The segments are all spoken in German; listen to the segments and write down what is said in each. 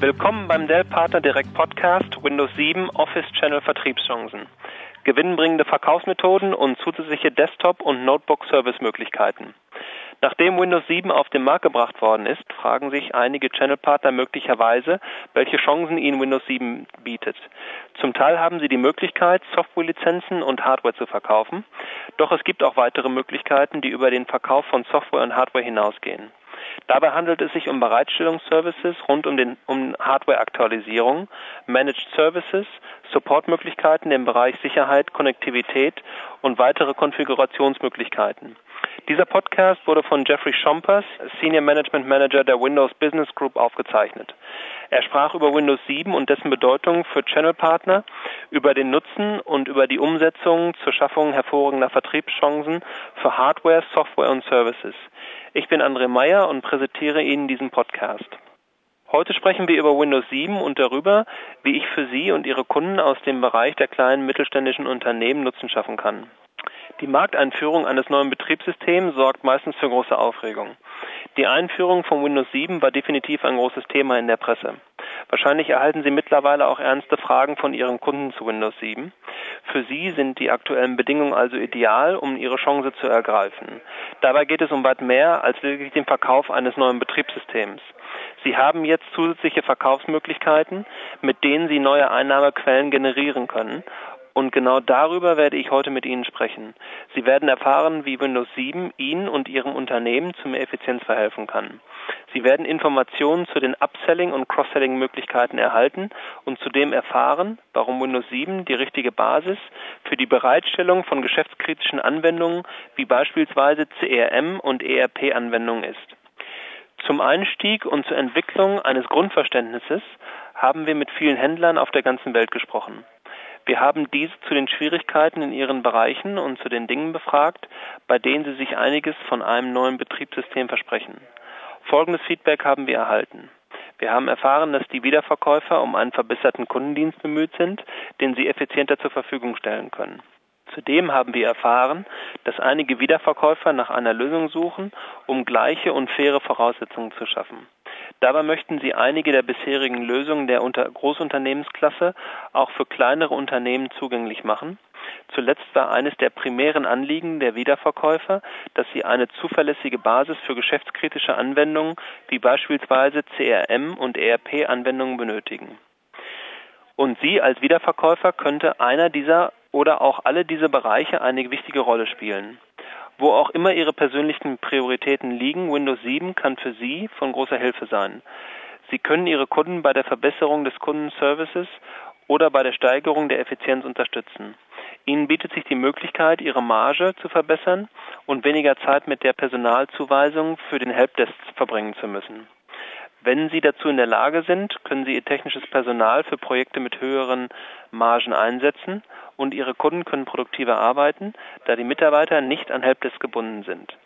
Willkommen beim Dell Partner Direct Podcast Windows 7 Office Channel Vertriebschancen. Gewinnbringende Verkaufsmethoden und zusätzliche Desktop- und Notebook-Service-Möglichkeiten. Nachdem Windows 7 auf den Markt gebracht worden ist, fragen sich einige Channel-Partner möglicherweise, welche Chancen ihnen Windows 7 bietet. Zum Teil haben sie die Möglichkeit, Softwarelizenzen und Hardware zu verkaufen, doch es gibt auch weitere Möglichkeiten, die über den Verkauf von Software und Hardware hinausgehen. Dabei handelt es sich um Bereitstellungsservices rund um, den, um Hardware-Aktualisierung, Managed Services, Supportmöglichkeiten im Bereich Sicherheit, Konnektivität und weitere Konfigurationsmöglichkeiten. Dieser Podcast wurde von Jeffrey Schompers, Senior Management Manager der Windows Business Group, aufgezeichnet. Er sprach über Windows 7 und dessen Bedeutung für Channel-Partner, über den Nutzen und über die Umsetzung zur Schaffung hervorragender Vertriebschancen für Hardware, Software und Services. Ich bin André Meyer und präsentiere Ihnen diesen Podcast. Heute sprechen wir über Windows 7 und darüber, wie ich für Sie und Ihre Kunden aus dem Bereich der kleinen mittelständischen Unternehmen Nutzen schaffen kann. Die Markteinführung eines neuen Betriebssystems sorgt meistens für große Aufregung. Die Einführung von Windows 7 war definitiv ein großes Thema in der Presse. Wahrscheinlich erhalten Sie mittlerweile auch ernste Fragen von Ihren Kunden zu Windows 7. Für Sie sind die aktuellen Bedingungen also ideal, um Ihre Chance zu ergreifen. Dabei geht es um weit mehr als lediglich den Verkauf eines neuen Betriebssystems. Sie haben jetzt zusätzliche Verkaufsmöglichkeiten, mit denen Sie neue Einnahmequellen generieren können und genau darüber werde ich heute mit Ihnen sprechen. Sie werden erfahren, wie Windows 7 Ihnen und Ihrem Unternehmen zu mehr Effizienz verhelfen kann. Sie werden Informationen zu den Upselling- und Cross-Selling-Möglichkeiten erhalten und zudem erfahren, warum Windows 7 die richtige Basis für die Bereitstellung von geschäftskritischen Anwendungen wie beispielsweise CRM und ERP-Anwendungen ist. Zum Einstieg und zur Entwicklung eines Grundverständnisses haben wir mit vielen Händlern auf der ganzen Welt gesprochen. Wir haben diese zu den Schwierigkeiten in ihren Bereichen und zu den Dingen befragt, bei denen sie sich einiges von einem neuen Betriebssystem versprechen. Folgendes Feedback haben wir erhalten. Wir haben erfahren, dass die Wiederverkäufer um einen verbesserten Kundendienst bemüht sind, den sie effizienter zur Verfügung stellen können. Zudem haben wir erfahren, dass einige Wiederverkäufer nach einer Lösung suchen, um gleiche und faire Voraussetzungen zu schaffen. Dabei möchten sie einige der bisherigen Lösungen der Großunternehmensklasse auch für kleinere Unternehmen zugänglich machen. Zuletzt war eines der primären Anliegen der Wiederverkäufer, dass sie eine zuverlässige Basis für geschäftskritische Anwendungen wie beispielsweise CRM und ERP-Anwendungen benötigen. Und Sie als Wiederverkäufer könnte einer dieser oder auch alle diese Bereiche eine wichtige Rolle spielen. Wo auch immer Ihre persönlichen Prioritäten liegen, Windows 7 kann für Sie von großer Hilfe sein. Sie können Ihre Kunden bei der Verbesserung des Kundenservices oder bei der Steigerung der Effizienz unterstützen. Ihnen bietet sich die Möglichkeit, Ihre Marge zu verbessern und weniger Zeit mit der Personalzuweisung für den Helpdesk verbringen zu müssen. Wenn Sie dazu in der Lage sind, können Sie Ihr technisches Personal für Projekte mit höheren Margen einsetzen und Ihre Kunden können produktiver arbeiten, da die Mitarbeiter nicht an Helpdesk gebunden sind.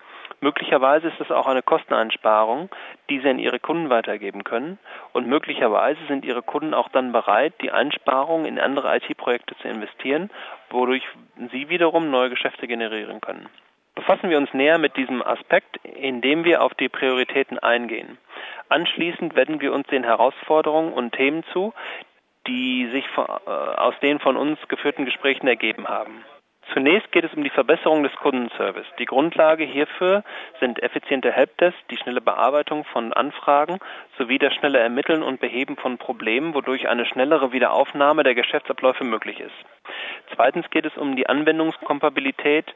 Möglicherweise ist es auch eine Kosteneinsparung, die Sie an Ihre Kunden weitergeben können und möglicherweise sind Ihre Kunden auch dann bereit, die Einsparungen in andere IT-Projekte zu investieren, wodurch Sie wiederum neue Geschäfte generieren können. Befassen wir uns näher mit diesem Aspekt, indem wir auf die Prioritäten eingehen. Anschließend wenden wir uns den Herausforderungen und Themen zu, die sich äh, aus den von uns geführten Gesprächen ergeben haben. Zunächst geht es um die Verbesserung des Kundenservice. Die Grundlage hierfür sind effiziente Helpdesk, die schnelle Bearbeitung von Anfragen sowie das schnelle Ermitteln und Beheben von Problemen, wodurch eine schnellere Wiederaufnahme der Geschäftsabläufe möglich ist. Zweitens geht es um die Anwendungskompatibilität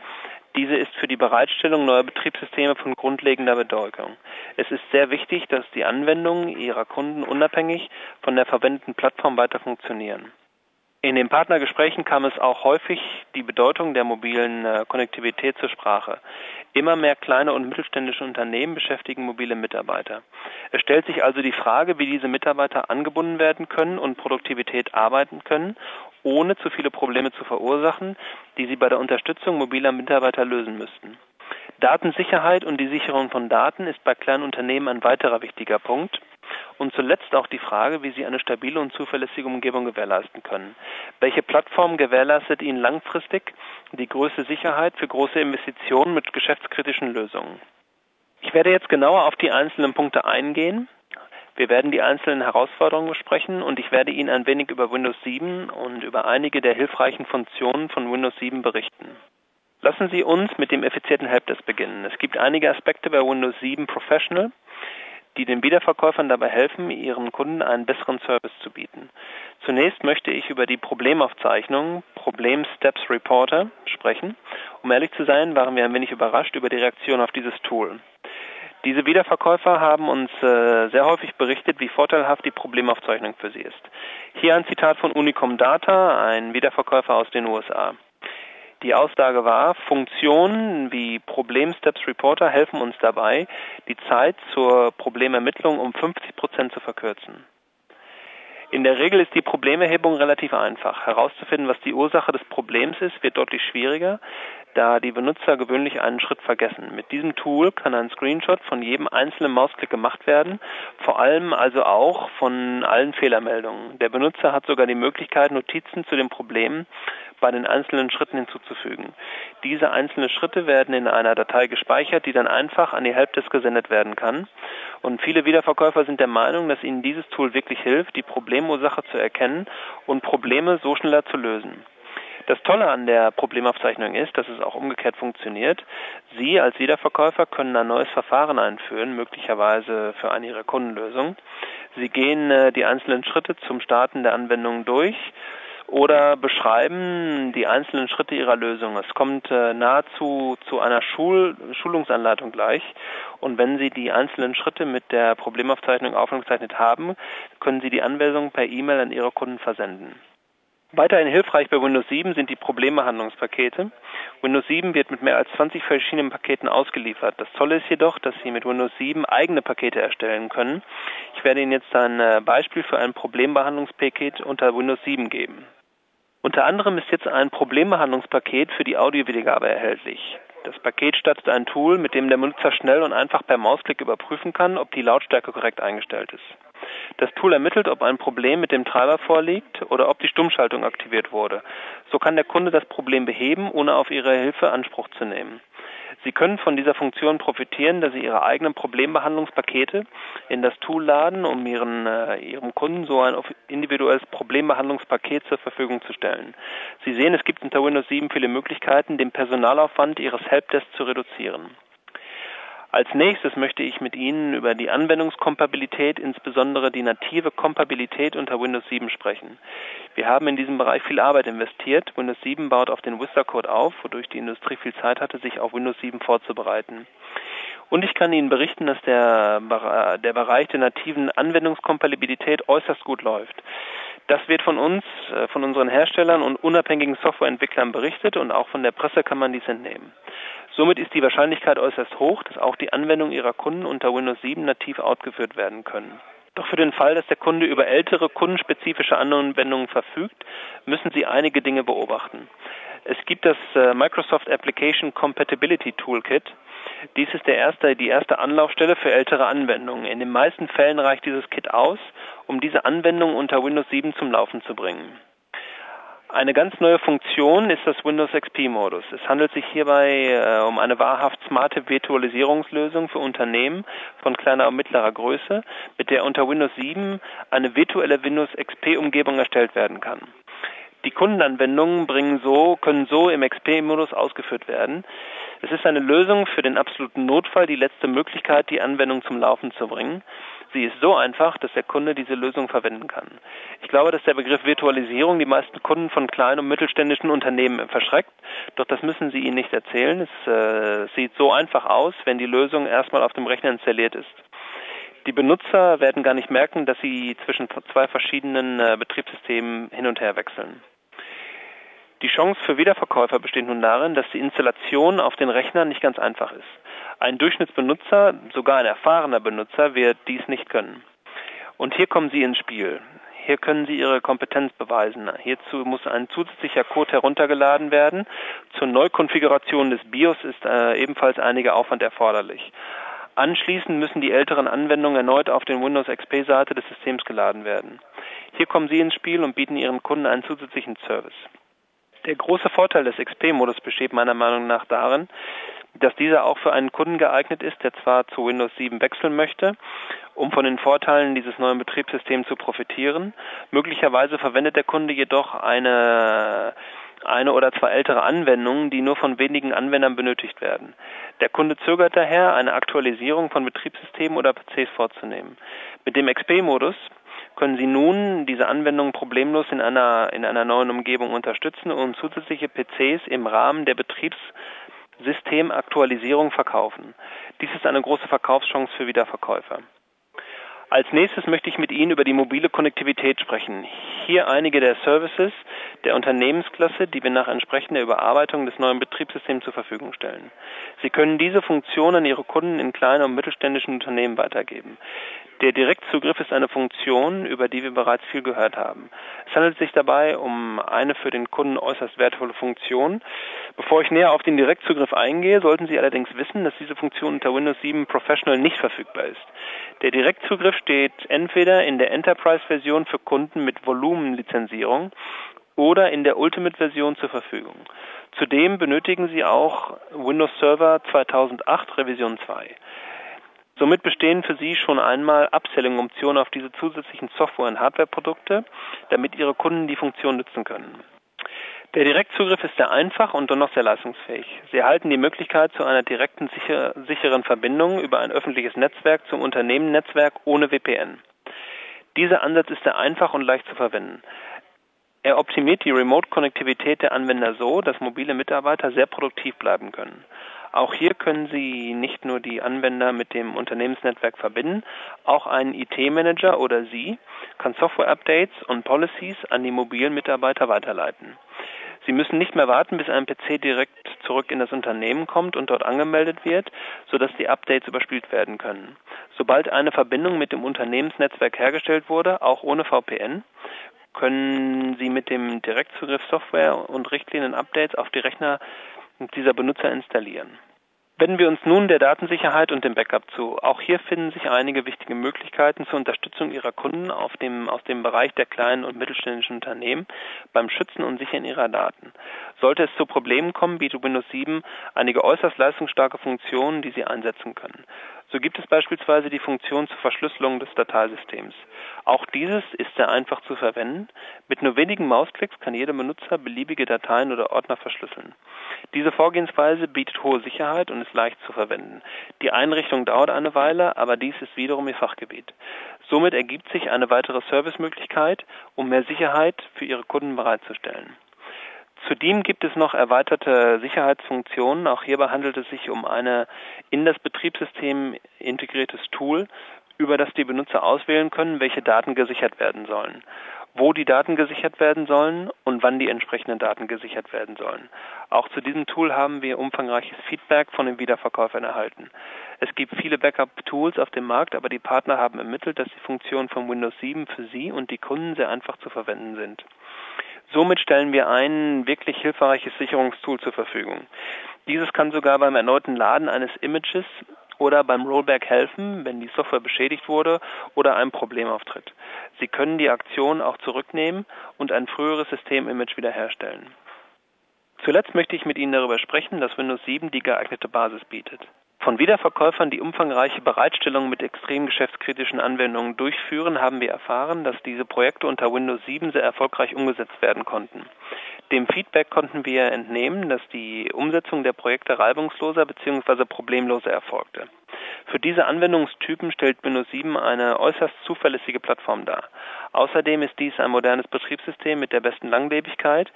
diese ist für die Bereitstellung neuer Betriebssysteme von grundlegender Bedeutung. Es ist sehr wichtig, dass die Anwendungen Ihrer Kunden unabhängig von der verwendeten Plattform weiter funktionieren. In den Partnergesprächen kam es auch häufig die Bedeutung der mobilen äh, Konnektivität zur Sprache. Immer mehr kleine und mittelständische Unternehmen beschäftigen mobile Mitarbeiter. Es stellt sich also die Frage, wie diese Mitarbeiter angebunden werden können und Produktivität arbeiten können, ohne zu viele Probleme zu verursachen, die sie bei der Unterstützung mobiler Mitarbeiter lösen müssten. Datensicherheit und die Sicherung von Daten ist bei kleinen Unternehmen ein weiterer wichtiger Punkt. Und zuletzt auch die Frage, wie Sie eine stabile und zuverlässige Umgebung gewährleisten können. Welche Plattform gewährleistet Ihnen langfristig die größte Sicherheit für große Investitionen mit geschäftskritischen Lösungen? Ich werde jetzt genauer auf die einzelnen Punkte eingehen. Wir werden die einzelnen Herausforderungen besprechen und ich werde Ihnen ein wenig über Windows 7 und über einige der hilfreichen Funktionen von Windows 7 berichten. Lassen Sie uns mit dem effizienten Helpdesk beginnen. Es gibt einige Aspekte bei Windows 7 Professional, die den Wiederverkäufern dabei helfen, ihren Kunden einen besseren Service zu bieten. Zunächst möchte ich über die Problemaufzeichnung, Problem Steps Reporter, sprechen. Um ehrlich zu sein, waren wir ein wenig überrascht über die Reaktion auf dieses Tool. Diese Wiederverkäufer haben uns äh, sehr häufig berichtet, wie vorteilhaft die Problemaufzeichnung für sie ist. Hier ein Zitat von Unicom Data, ein Wiederverkäufer aus den USA. Die Aussage war, Funktionen wie Problem Steps Reporter helfen uns dabei, die Zeit zur Problemermittlung um 50 Prozent zu verkürzen. In der Regel ist die Problemerhebung relativ einfach. Herauszufinden, was die Ursache des Problems ist, wird deutlich schwieriger, da die Benutzer gewöhnlich einen Schritt vergessen. Mit diesem Tool kann ein Screenshot von jedem einzelnen Mausklick gemacht werden, vor allem also auch von allen Fehlermeldungen. Der Benutzer hat sogar die Möglichkeit, Notizen zu den Problemen bei den einzelnen Schritten hinzuzufügen. Diese einzelnen Schritte werden in einer Datei gespeichert, die dann einfach an die Helpdesk gesendet werden kann. Und viele Wiederverkäufer sind der Meinung, dass ihnen dieses Tool wirklich hilft, die Problemursache zu erkennen und Probleme so schneller zu lösen. Das Tolle an der Problemaufzeichnung ist, dass es auch umgekehrt funktioniert. Sie als Wiederverkäufer können ein neues Verfahren einführen, möglicherweise für eine Ihrer Kundenlösungen. Sie gehen äh, die einzelnen Schritte zum Starten der Anwendung durch oder beschreiben die einzelnen Schritte ihrer Lösung. Es kommt äh, nahezu zu einer Schul Schulungsanleitung gleich. Und wenn Sie die einzelnen Schritte mit der Problemaufzeichnung aufgezeichnet haben, können Sie die Anweisung per E-Mail an Ihre Kunden versenden. Weiterhin hilfreich bei Windows 7 sind die Problembehandlungspakete. Windows 7 wird mit mehr als 20 verschiedenen Paketen ausgeliefert. Das Tolle ist jedoch, dass Sie mit Windows 7 eigene Pakete erstellen können. Ich werde Ihnen jetzt ein äh, Beispiel für ein Problembehandlungspaket unter Windows 7 geben. Unter anderem ist jetzt ein Problembehandlungspaket für die Audiowiedergabe erhältlich. Das Paket stattet ein Tool, mit dem der Benutzer schnell und einfach per Mausklick überprüfen kann, ob die Lautstärke korrekt eingestellt ist. Das Tool ermittelt, ob ein Problem mit dem Treiber vorliegt oder ob die Stummschaltung aktiviert wurde. So kann der Kunde das Problem beheben, ohne auf Ihre Hilfe Anspruch zu nehmen. Sie können von dieser Funktion profitieren, dass Sie Ihre eigenen Problembehandlungspakete in das Tool laden, um Ihren, äh, Ihrem Kunden so ein individuelles Problembehandlungspaket zur Verfügung zu stellen. Sie sehen, es gibt unter Windows 7 viele Möglichkeiten, den Personalaufwand Ihres Helpdesk zu reduzieren. Als nächstes möchte ich mit Ihnen über die Anwendungskompatibilität, insbesondere die native Kompatibilität unter Windows 7 sprechen. Wir haben in diesem Bereich viel Arbeit investiert. Windows 7 baut auf den Vista Code auf, wodurch die Industrie viel Zeit hatte, sich auf Windows 7 vorzubereiten. Und ich kann Ihnen berichten, dass der, der Bereich der nativen Anwendungskompatibilität äußerst gut läuft. Das wird von uns, äh, von unseren Herstellern und unabhängigen Softwareentwicklern berichtet und auch von der Presse kann man dies entnehmen. Somit ist die Wahrscheinlichkeit äußerst hoch, dass auch die Anwendungen Ihrer Kunden unter Windows 7 nativ ausgeführt werden können. Doch für den Fall, dass der Kunde über ältere kundenspezifische Anwendungen verfügt, müssen Sie einige Dinge beobachten. Es gibt das äh, Microsoft Application Compatibility Toolkit. Dies ist der erste, die erste Anlaufstelle für ältere Anwendungen. In den meisten Fällen reicht dieses Kit aus, um diese Anwendungen unter Windows 7 zum Laufen zu bringen. Eine ganz neue Funktion ist das Windows XP-Modus. Es handelt sich hierbei äh, um eine wahrhaft smarte Virtualisierungslösung für Unternehmen von kleiner und mittlerer Größe, mit der unter Windows 7 eine virtuelle Windows XP-Umgebung erstellt werden kann. Die Kundenanwendungen bringen so, können so im XP-Modus ausgeführt werden. Es ist eine Lösung für den absoluten Notfall, die letzte Möglichkeit, die Anwendung zum Laufen zu bringen. Sie ist so einfach, dass der Kunde diese Lösung verwenden kann. Ich glaube, dass der Begriff Virtualisierung die meisten Kunden von kleinen und mittelständischen Unternehmen verschreckt. Doch das müssen Sie ihnen nicht erzählen. Es äh, sieht so einfach aus, wenn die Lösung erstmal auf dem Rechner installiert ist. Die Benutzer werden gar nicht merken, dass sie zwischen zwei verschiedenen äh, Betriebssystemen hin und her wechseln. Die Chance für Wiederverkäufer besteht nun darin, dass die Installation auf den Rechnern nicht ganz einfach ist. Ein Durchschnittsbenutzer, sogar ein erfahrener Benutzer, wird dies nicht können. Und hier kommen Sie ins Spiel. Hier können Sie Ihre Kompetenz beweisen. Hierzu muss ein zusätzlicher Code heruntergeladen werden. Zur Neukonfiguration des BIOS ist äh, ebenfalls einiger Aufwand erforderlich. Anschließend müssen die älteren Anwendungen erneut auf den Windows XP-Seite des Systems geladen werden. Hier kommen Sie ins Spiel und bieten Ihren Kunden einen zusätzlichen Service. Der große Vorteil des XP-Modus besteht meiner Meinung nach darin, dass dieser auch für einen Kunden geeignet ist, der zwar zu Windows 7 wechseln möchte, um von den Vorteilen dieses neuen Betriebssystems zu profitieren. Möglicherweise verwendet der Kunde jedoch eine eine oder zwei ältere Anwendungen, die nur von wenigen Anwendern benötigt werden. Der Kunde zögert daher, eine Aktualisierung von Betriebssystemen oder PCs vorzunehmen. Mit dem XP-Modus können Sie nun diese Anwendungen problemlos in einer, in einer neuen Umgebung unterstützen und zusätzliche PCs im Rahmen der Betriebssystemaktualisierung verkaufen. Dies ist eine große Verkaufschance für Wiederverkäufer. Als nächstes möchte ich mit Ihnen über die mobile Konnektivität sprechen. Hier einige der Services der Unternehmensklasse, die wir nach entsprechender Überarbeitung des neuen Betriebssystems zur Verfügung stellen. Sie können diese Funktion an Ihre Kunden in kleinen und mittelständischen Unternehmen weitergeben. Der Direktzugriff ist eine Funktion, über die wir bereits viel gehört haben. Es handelt sich dabei um eine für den Kunden äußerst wertvolle Funktion. Bevor ich näher auf den Direktzugriff eingehe, sollten Sie allerdings wissen, dass diese Funktion unter Windows 7 Professional nicht verfügbar ist. Der Direktzugriff steht entweder in der Enterprise-Version für Kunden mit Volumenlizenzierung oder in der Ultimate-Version zur Verfügung. Zudem benötigen Sie auch Windows Server 2008 Revision 2. Somit bestehen für Sie schon einmal Upselling-Optionen auf diese zusätzlichen Software- und Hardware-Produkte, damit Ihre Kunden die Funktion nutzen können. Der Direktzugriff ist sehr einfach und dennoch sehr leistungsfähig. Sie erhalten die Möglichkeit zu einer direkten, sicher, sicheren Verbindung über ein öffentliches Netzwerk zum Unternehmennetzwerk ohne VPN. Dieser Ansatz ist sehr einfach und leicht zu verwenden. Er optimiert die Remote-Konnektivität der Anwender so, dass mobile Mitarbeiter sehr produktiv bleiben können. Auch hier können Sie nicht nur die Anwender mit dem Unternehmensnetzwerk verbinden, auch ein IT-Manager oder Sie kann Software-Updates und Policies an die mobilen Mitarbeiter weiterleiten. Sie müssen nicht mehr warten, bis ein PC direkt zurück in das Unternehmen kommt und dort angemeldet wird, sodass die Updates überspielt werden können. Sobald eine Verbindung mit dem Unternehmensnetzwerk hergestellt wurde, auch ohne VPN, können Sie mit dem Direktzugriff Software und Richtlinien Updates auf die Rechner dieser Benutzer installieren. Wenden wir uns nun der Datensicherheit und dem Backup zu. Auch hier finden sich einige wichtige Möglichkeiten zur Unterstützung Ihrer Kunden dem, aus dem Bereich der kleinen und mittelständischen Unternehmen beim Schützen und Sichern ihrer Daten. Sollte es zu Problemen kommen, bietet Windows 7 einige äußerst leistungsstarke Funktionen, die Sie einsetzen können. So gibt es beispielsweise die Funktion zur Verschlüsselung des Dateisystems. Auch dieses ist sehr einfach zu verwenden. Mit nur wenigen Mausklicks kann jeder Benutzer beliebige Dateien oder Ordner verschlüsseln. Diese Vorgehensweise bietet hohe Sicherheit und ist leicht zu verwenden. Die Einrichtung dauert eine Weile, aber dies ist wiederum Ihr Fachgebiet. Somit ergibt sich eine weitere Servicemöglichkeit, um mehr Sicherheit für Ihre Kunden bereitzustellen. Zudem gibt es noch erweiterte Sicherheitsfunktionen. Auch hierbei handelt es sich um ein in das Betriebssystem integriertes Tool, über das die Benutzer auswählen können, welche Daten gesichert werden sollen, wo die Daten gesichert werden sollen und wann die entsprechenden Daten gesichert werden sollen. Auch zu diesem Tool haben wir umfangreiches Feedback von den Wiederverkäufern erhalten. Es gibt viele Backup-Tools auf dem Markt, aber die Partner haben ermittelt, dass die Funktionen von Windows 7 für Sie und die Kunden sehr einfach zu verwenden sind. Somit stellen wir ein wirklich hilfreiches Sicherungstool zur Verfügung. Dieses kann sogar beim erneuten Laden eines Images oder beim Rollback helfen, wenn die Software beschädigt wurde oder ein Problem auftritt. Sie können die Aktion auch zurücknehmen und ein früheres Systemimage wiederherstellen. Zuletzt möchte ich mit Ihnen darüber sprechen, dass Windows 7 die geeignete Basis bietet. Von Wiederverkäufern, die umfangreiche Bereitstellungen mit extrem geschäftskritischen Anwendungen durchführen, haben wir erfahren, dass diese Projekte unter Windows 7 sehr erfolgreich umgesetzt werden konnten. Dem Feedback konnten wir entnehmen, dass die Umsetzung der Projekte reibungsloser bzw. problemloser erfolgte. Für diese Anwendungstypen stellt Windows 7 eine äußerst zuverlässige Plattform dar. Außerdem ist dies ein modernes Betriebssystem mit der besten Langlebigkeit,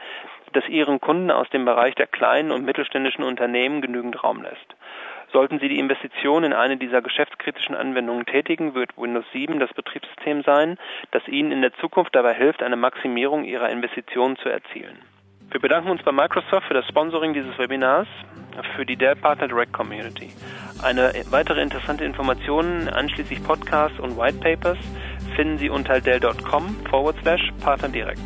das Ihren Kunden aus dem Bereich der kleinen und mittelständischen Unternehmen genügend Raum lässt. Sollten Sie die Investition in eine dieser geschäftskritischen Anwendungen tätigen, wird Windows 7 das Betriebssystem sein, das Ihnen in der Zukunft dabei hilft, eine Maximierung Ihrer Investitionen zu erzielen. Wir bedanken uns bei Microsoft für das Sponsoring dieses Webinars für die Dell Partner Direct Community. Eine weitere interessante Informationen, einschließlich Podcasts und White Papers, finden Sie unter dell.com forward slash partnerdirect.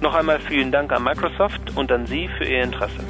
Noch einmal vielen Dank an Microsoft und an Sie für Ihr Interesse.